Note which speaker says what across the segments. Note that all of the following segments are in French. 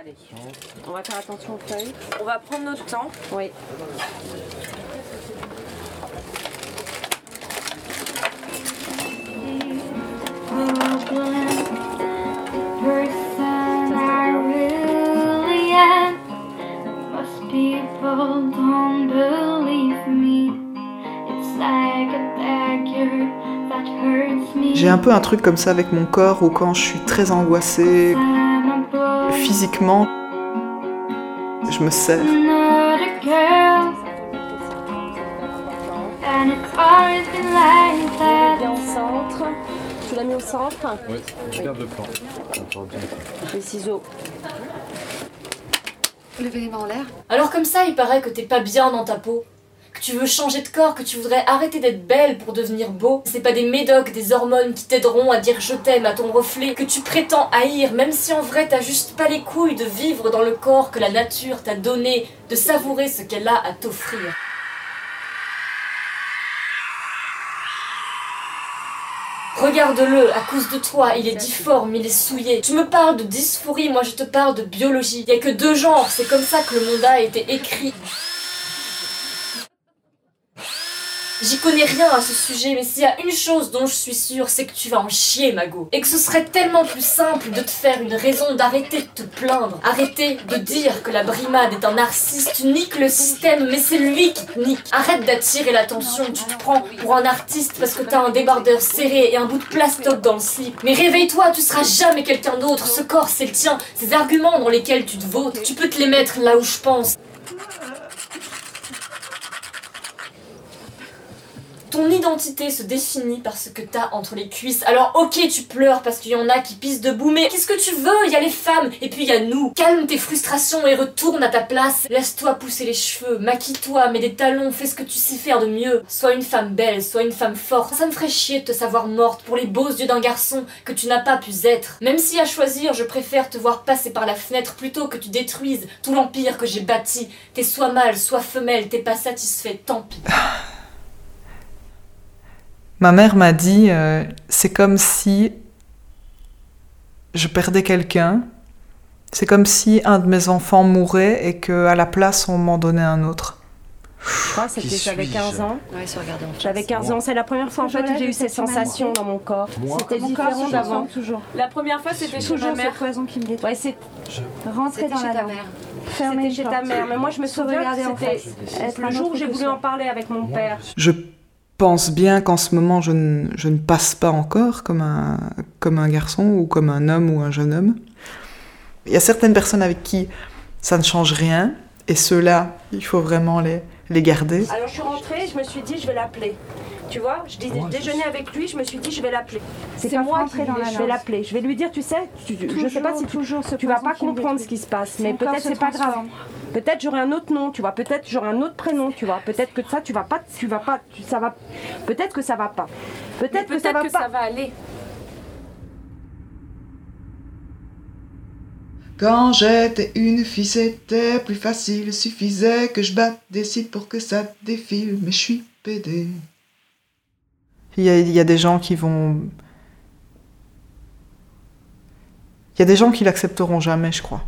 Speaker 1: Allez. On va faire attention aux feuilles.
Speaker 2: On va prendre notre temps.
Speaker 1: Oui.
Speaker 3: person I really am. Most people don't believe me. It's like a dagger that hurts me.
Speaker 4: J'ai un peu un truc comme ça avec mon corps où quand je suis très angoissée physiquement, je me
Speaker 3: that.
Speaker 1: Bien au centre. Tu l'as mis au centre.
Speaker 5: Ouais, je garde le plan.
Speaker 1: Les ciseaux.
Speaker 6: Levez les mains en l'air.
Speaker 2: Alors comme ça, il paraît que t'es pas bien dans ta peau. Tu veux changer de corps, que tu voudrais arrêter d'être belle pour devenir beau. C'est pas des médocs, des hormones qui t'aideront à dire je t'aime à ton reflet, que tu prétends haïr, même si en vrai t'as juste pas les couilles de vivre dans le corps que la nature t'a donné, de savourer ce qu'elle a à t'offrir. Regarde-le, à cause de toi, il est difforme, il est souillé. Tu me parles de dysphorie, moi je te parle de biologie. Y a que deux genres, c'est comme ça que le monde a été écrit. J'y connais rien à ce sujet, mais s'il y a une chose dont je suis sûre, c'est que tu vas en chier, Mago. Et que ce serait tellement plus simple de te faire une raison d'arrêter de te plaindre. Arrêter de dire que la brimade est un narcisse. Tu niques le système, mais c'est lui qui te nique. Arrête d'attirer l'attention. Tu te prends pour un artiste parce que t'as un débardeur serré et un bout de plastoc dans le slip. Mais réveille-toi, tu seras jamais quelqu'un d'autre. Ce corps, c'est le tien. Ces arguments dans lesquels tu te vautres, tu peux te les mettre là où je pense. Ton identité se définit par ce que t'as entre les cuisses. Alors ok, tu pleures parce qu'il y en a qui pissent debout, mais qu'est-ce que tu veux? Il y a les femmes, et puis il y a nous. Calme tes frustrations et retourne à ta place. Laisse-toi pousser les cheveux, maquille-toi, mets des talons, fais ce que tu sais faire de mieux. Sois une femme belle, sois une femme forte. Ça me ferait chier de te savoir morte pour les beaux yeux d'un garçon que tu n'as pas pu être. Même si à choisir, je préfère te voir passer par la fenêtre plutôt que tu détruises tout l'empire que j'ai bâti. T'es soit mâle, soit femelle, t'es pas satisfait, tant pis.
Speaker 4: Ma mère m'a dit, euh, c'est comme si je perdais quelqu'un. C'est comme si un de mes enfants mourait et que à la place on m'en donnait un autre.
Speaker 1: Je crois que c'était j'avais
Speaker 5: suis-je
Speaker 1: 15 ans.
Speaker 6: Ouais.
Speaker 1: J'avais 15 ans. C'est la première fois en fait où j'ai eu ces sensations dans mon corps. C'était différent d'avant.
Speaker 7: toujours.
Speaker 2: La première fois, c'était chez ma
Speaker 7: Toujours
Speaker 2: mère.
Speaker 7: cette poison qui me détruit.
Speaker 1: Ouais, c'est-
Speaker 7: Rentrer dans
Speaker 6: chez
Speaker 7: la
Speaker 6: ta mère.
Speaker 7: Fermer
Speaker 1: c'était chez ta mère. Mais moi, je me souviens que c'était le jour où j'ai voulu en parler avec mon père.
Speaker 4: Je pense bien qu'en ce moment je ne, je ne passe pas encore comme un, comme un garçon ou comme un homme ou un jeune homme. Il y a certaines personnes avec qui ça ne change rien et ceux-là, il faut vraiment les, les garder.
Speaker 1: Alors je suis rentrée, je me suis dit je vais l'appeler. Tu vois, je dis déjeuner avec lui, je me suis dit je vais l'appeler. C'est moi
Speaker 7: rentrer
Speaker 1: qui
Speaker 7: dans la
Speaker 1: je vais l'appeler. Je vais lui dire, tu sais, tu- je sais pas si tu,
Speaker 7: toujours ce
Speaker 1: tu vas pas comprendre ce qui se passe, mais peut-être c'est pas grave. Peut-être j'aurai un autre nom, tu vois. Peut-être j'aurai un autre prénom, tu vois. Peut-être que ça tu vas pas, tu vas pas, tu- ça va. Peut-être que ça va pas. Peut-être que ça va pas.
Speaker 2: va aller.
Speaker 4: Quand j'étais une fille, c'était plus facile. Suffisait que je batte des cils pour que ça défile. Mais je suis pédé. Il y a, il y a des gens qui vont. Il y a des gens qui l'accepteront jamais, je crois.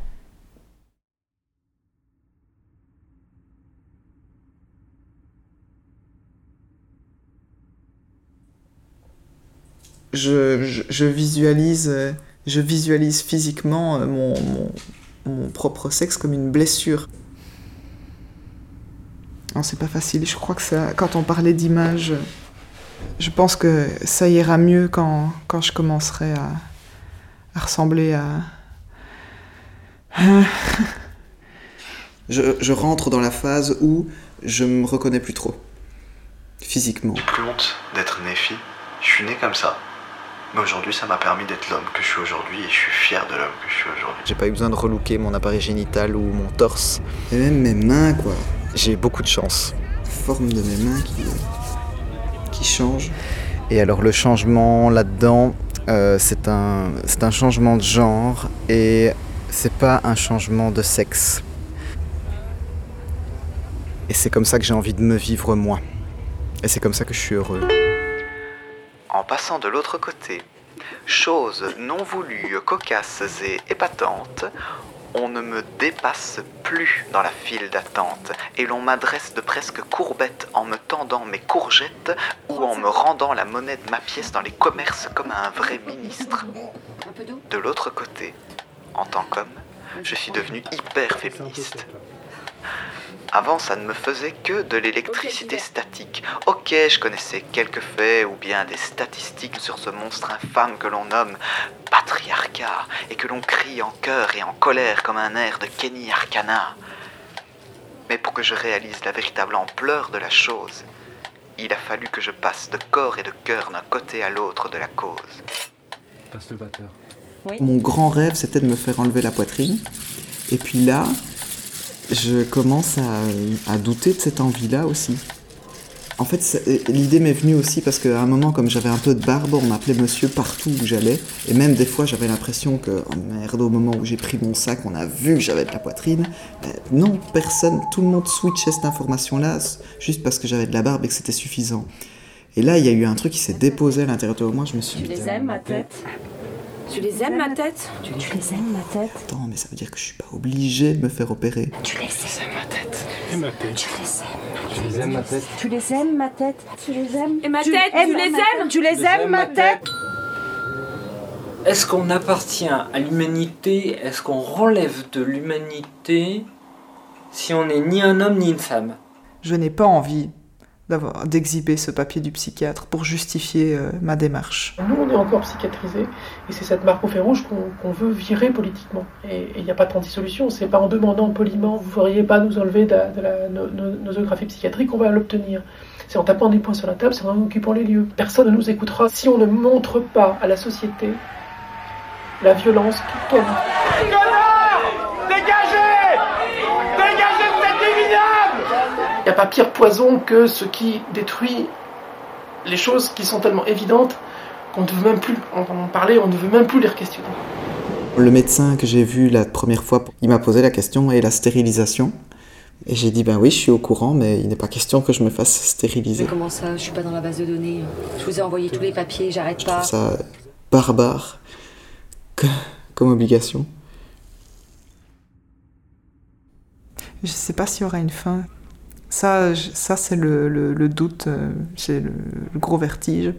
Speaker 4: Je, je- je visualise, euh, je visualise physiquement euh, mon, mon- mon propre sexe comme une blessure. Non, c'est pas facile. Je crois que ça, quand on parlait d'image, je pense que ça ira mieux quand, quand je commencerai à, à ressembler à. je, je rentre dans la phase où je me reconnais plus trop. Physiquement.
Speaker 8: J'ai plus honte d'être né fille. Je suis né comme ça. Mais aujourd'hui, ça m'a permis d'être l'homme que je suis aujourd'hui et je suis fier de l'homme que je suis aujourd'hui.
Speaker 9: J'ai pas eu besoin de relooker mon appareil génital ou mon torse.
Speaker 4: Et même mes mains, quoi.
Speaker 9: J'ai beaucoup de chance.
Speaker 4: La forme de mes mains qui, qui change.
Speaker 9: Et alors le changement là-dedans, euh, c'est un, c'est un changement de genre et c'est pas un changement de sexe. Et c'est comme ça que j'ai envie de me vivre moi. Et c'est comme ça que je suis heureux.
Speaker 8: En passant de l'autre côté, chose non voulue, cocasse et épatante, On ne me dépasse plus dans la file d'attente et l'on m'adresse de presque courbettes en me tendant mes courgettes ou en me rendant la monnaie de ma pièce dans les commerces comme à un vrai ministre. De l'autre côté, en tant qu'homme, je suis devenu hyper féministe. Avant, ça ne me faisait que de l'électricité statique. Ok, je connaissais quelques faits ou bien des statistiques sur ce monstre infâme que l'on nomme patriarcat et que l'on crie en chœur et en colère comme un air de Kenny Arcana. Mais pour que je réalise la véritable ampleur de la chose, il a fallu que je passe de corps et de cœur d'un côté à l'autre de la cause.
Speaker 5: Passe le batteur.
Speaker 4: Mon grand rêve, c'était de me faire enlever la poitrine. Et puis là, je commence à, à douter de cette envie-là aussi. En fait, c'est- l'idée m'est venue aussi parce qu'à un moment, comme j'avais un peu de barbe, on m'appelait monsieur partout où j'allais. Et même des fois, j'avais l'impression que, oh merde, au moment où j'ai pris mon sac, on a vu que j'avais de la poitrine. Ben, non, personne, tout le monde switchait cette information-là juste parce que j'avais de la barbe et que c'était suffisant. Et là, il y a eu un truc qui s'est déposé à l'intérieur de moi. Je me suis
Speaker 1: Tu
Speaker 4: dit,
Speaker 1: les aimes, ma tête? Tu les aimes, ma tête tu, tu les aimes, ma tête
Speaker 4: attends, mais ça veut dire que je suis pas obligé de me faire opérer.
Speaker 1: Tu les aimes, ma tête.
Speaker 5: Et ma tête.
Speaker 1: Tu les aimes
Speaker 5: Je les aime, ma tête.
Speaker 1: Tu les aimes, ma tête. Tu les aimes.
Speaker 6: Et ma
Speaker 1: Tu
Speaker 6: tête, tu
Speaker 1: aimes
Speaker 6: les
Speaker 1: ma
Speaker 6: aimes.
Speaker 1: tête. Tu les aimes, ma tête.
Speaker 7: Est-ce qu'on appartient à l'humanité? Est-ce qu'on relève de l'humanité si on n'est ni un homme ni une femme?
Speaker 4: Je n'ai pas envie d'avoir d'exhiber ce papier du psychiatre pour justifier euh, ma démarche.
Speaker 10: Nous, on est encore psychiatrisés, et c'est cette marque au fer rouge qu'on veut virer politiquement. Et il n'y a pas 36 solutions. C'est pas en demandant poliment, vous ne feriez pas nous enlever de, la- de la no- no- nosographie psychiatrique qu'on va l'obtenir. C'est en tapant des points sur la table, c'est en occupant les lieux. Personne ne nous écoutera si on ne montre pas à la société la violence qui tombe. Il n'y a pas pire poison que ce qui détruit les choses qui sont tellement évidentes qu'on ne veut même plus en en parler, on ne veut même plus les questionner.
Speaker 4: Le médecin que j'ai vu la première fois, il m'a posé la question et la stérilisation. Et j'ai dit, ben oui, je suis au courant, mais il n'est pas question que je me fasse stériliser.
Speaker 11: Mais comment ça Je suis pas dans la base de données. Je vous ai envoyé tous les papiers, j'arrête
Speaker 4: Je
Speaker 11: pas.
Speaker 4: trouve ça barbare que- comme obligation. Je sais pas s'il y aura une fin. Ça, ça c'est le, le- le doute, euh, j'ai le, le gros vertige.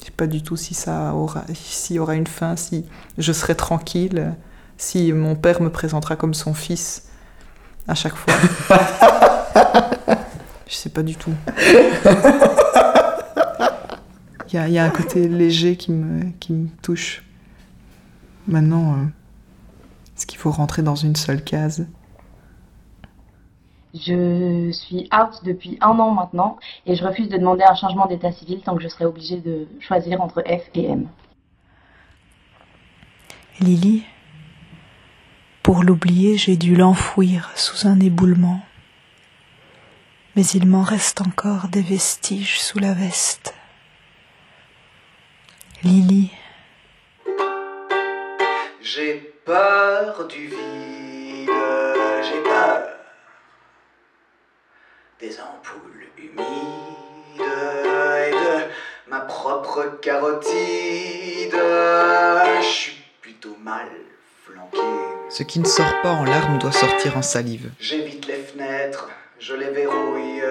Speaker 4: Je sais pas du tout si ça aura, s'il y aura une fin, si je serai tranquille, si mon père me présentera comme son fils à chaque fois. je sais pas du tout. Il y a, il y a un côté léger qui me, qui me touche. Maintenant, euh, est-ce qu'il faut rentrer dans une seule case?
Speaker 12: Je suis out depuis un an maintenant et je refuse de demander un changement d'état civil tant que je serai obligée de choisir entre F et M.
Speaker 13: Lily, pour l'oublier, j'ai dû l'enfouir sous un éboulement. Mais il m'en reste encore des vestiges sous la veste. Lily,
Speaker 8: J'ai peur du vide, j'ai peur des ampoules humides et de ma propre carotide. Je suis plutôt mal flanqué.
Speaker 4: Ce qui ne sort pas en larmes doit sortir en salive.
Speaker 8: J'évite les fenêtres, je les verrouille.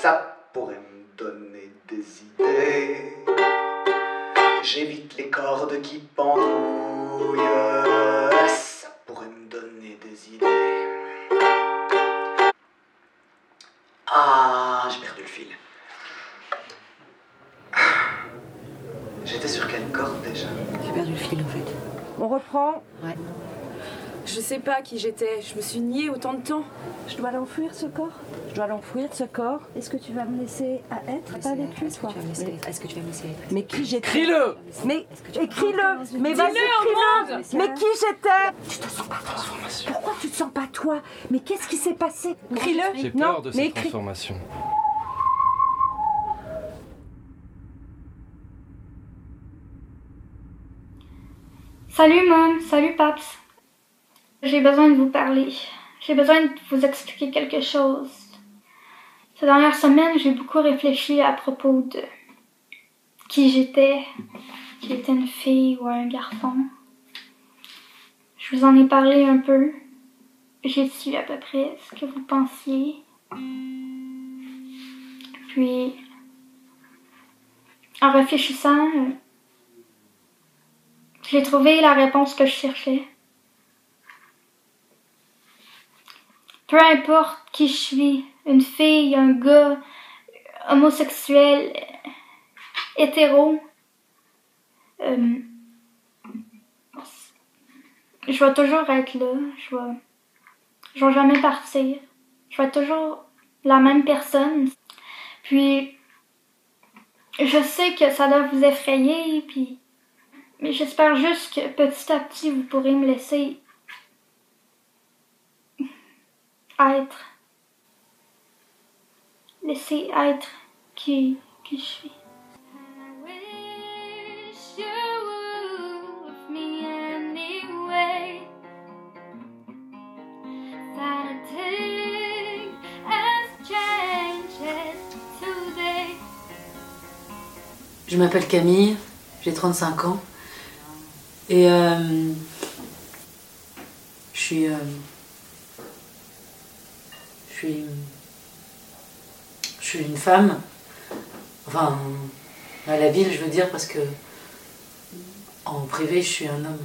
Speaker 8: Ça pourrait me donner des idées. J'évite les cordes qui pendouillent. Déjà
Speaker 11: J'ai perdu le fil en fait.
Speaker 1: On reprend.
Speaker 11: Ouais.
Speaker 6: Je sais pas qui j'étais, je me suis niée autant de temps.
Speaker 1: Je dois l'enfouir ce corps. Je dois l'enfouir ce corps. Est-ce que tu vas me laisser à être avec lui,
Speaker 11: Est-ce que
Speaker 1: toi
Speaker 11: tu vas me laisser Est-ce que tu vas me laisser
Speaker 1: Mais qui j'étais?
Speaker 7: Crie-le!
Speaker 1: Mais écris-le Mais vas-y,
Speaker 6: monde
Speaker 1: Mais qui j'étais? Tu te sens pas toi Pourquoi tu te sens pas toi? Mais qu'est-ce qui s'est passé?
Speaker 6: Crie-le!
Speaker 5: J'ai
Speaker 1: Non,
Speaker 5: peur de
Speaker 1: mais
Speaker 5: cette transformation.
Speaker 3: Salut Mom, salut Paps. J'ai besoin de vous parler. J'ai besoin de vous expliquer quelque chose. Ces dernières semaines, j'ai beaucoup réfléchi à propos de qui j'étais, qui était une fille ou un garçon. Je vous en ai parlé un peu. J'ai su à peu près ce que vous pensiez. Puis, en réfléchissant, j'ai trouvé la réponse que je cherchais. Peu importe qui je suis, une fille, un gars, homosexuel, hétéro, euh, je vais toujours être là. Je vais, je vais jamais partir. Je vais toujours la même personne. Puis, je sais que ça doit vous effrayer, puis, mais j'espère juste que petit à petit vous pourrez me laisser être. Laisser être qui, qui je suis.
Speaker 11: Je m'appelle Camille, j'ai 35 ans. Et euh, je suis. Euh, je suis. Je suis une femme. Enfin, à la ville, je veux dire, parce que. En privé, je suis un homme.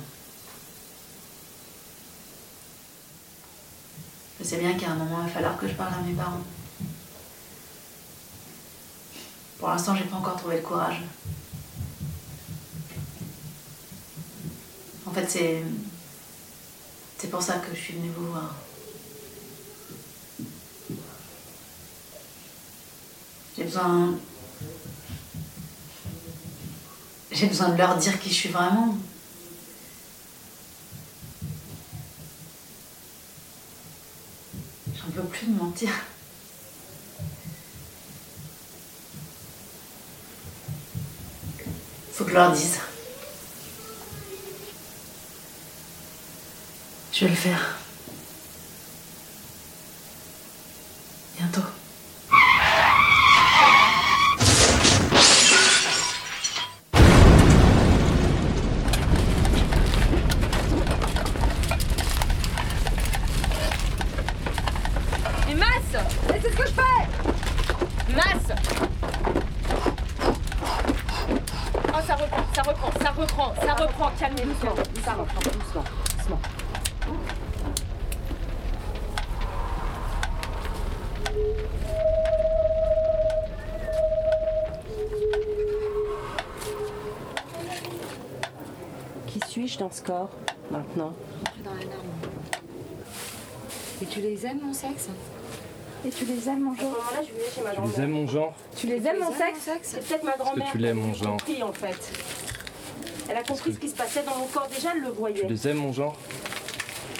Speaker 11: Je sais bien qu'à un moment, il va falloir que je parle à mes parents. Pour l'instant, j'ai pas encore trouvé le courage. En fait, c'est. C'est pour ça que je suis venue vous voir. J'ai besoin. J'ai besoin de leur dire qui je suis vraiment. J'en peux plus de mentir. Faut que je leur dise. Je vais le faire.
Speaker 1: Suis-je dans ce corps, maintenant
Speaker 11: dans la norme. Et tu les aimes, mon sexe
Speaker 1: Et tu les aimes, mon genre À ce moment-là, je vais chez ma
Speaker 5: Tu les aimes, mon genre
Speaker 1: Tu les aimes, mon sexe C'est peut-être ma grand-mère
Speaker 5: tu l'aimes, mon genre
Speaker 1: compris, en fait. Elle a compris ce qui se passait dans mon corps. Déjà, elle le voyait.
Speaker 5: Tu les aimes, mon genre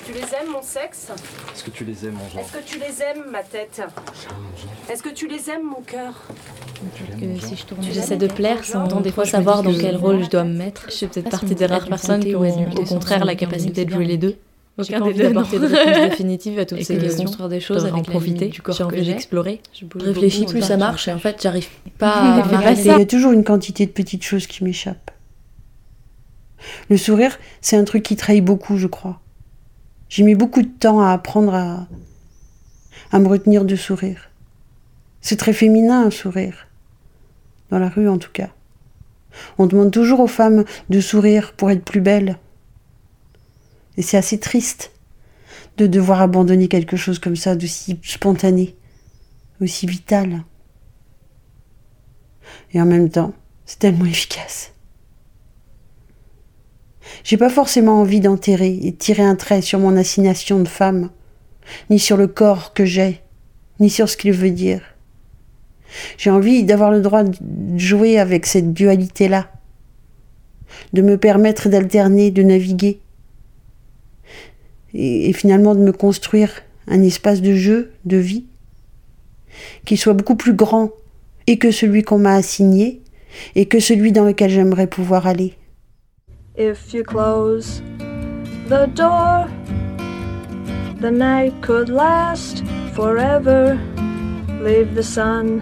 Speaker 1: Tu les aimes, mon sexe
Speaker 5: Est-ce que tu les aimes, mon genre
Speaker 1: Est-ce que tu les aimes, ma tête Est-ce que tu les aimes, mon cœur
Speaker 14: J'essaie de plaire sans tant des fois savoir dans quel rôle je dois me mettre. Je suis peut-être partie des rares personnes qui ont au contraire la capacité de jouer les deux. Aucun des deux d'apporter de réponse définitive à toutes ces questions, construire des choses, avec en profiter, j'ai envie d'explorer. Je réfléchis plus ça marche et en fait j'arrive pas à
Speaker 15: Il y a toujours une quantité de petites choses qui m'échappent. Le sourire, c'est un truc qui trahit beaucoup, je crois. J'ai mis beaucoup de temps à apprendre à, à me retenir de sourire. C'est très féminin un sourire. Dans la rue en tout cas. On demande toujours aux femmes de sourire pour être plus belles. Et c'est assez triste de devoir abandonner quelque chose comme ça, d'aussi spontané, aussi vital. Et en même temps, c'est tellement efficace. J'ai pas forcément envie d'enterrer et de tirer un trait sur mon assignation de femme, ni sur le corps que j'ai, ni sur ce qu'il veut dire. J'ai envie d'avoir le droit de jouer avec cette dualité-là, de me permettre d'alterner, de naviguer, et, finalement de me construire un espace de jeu, de vie, qui soit beaucoup plus grand et que celui qu'on m'a assigné, et que celui dans lequel j'aimerais pouvoir aller.
Speaker 16: If you close the door, the night could last forever. Leave the sun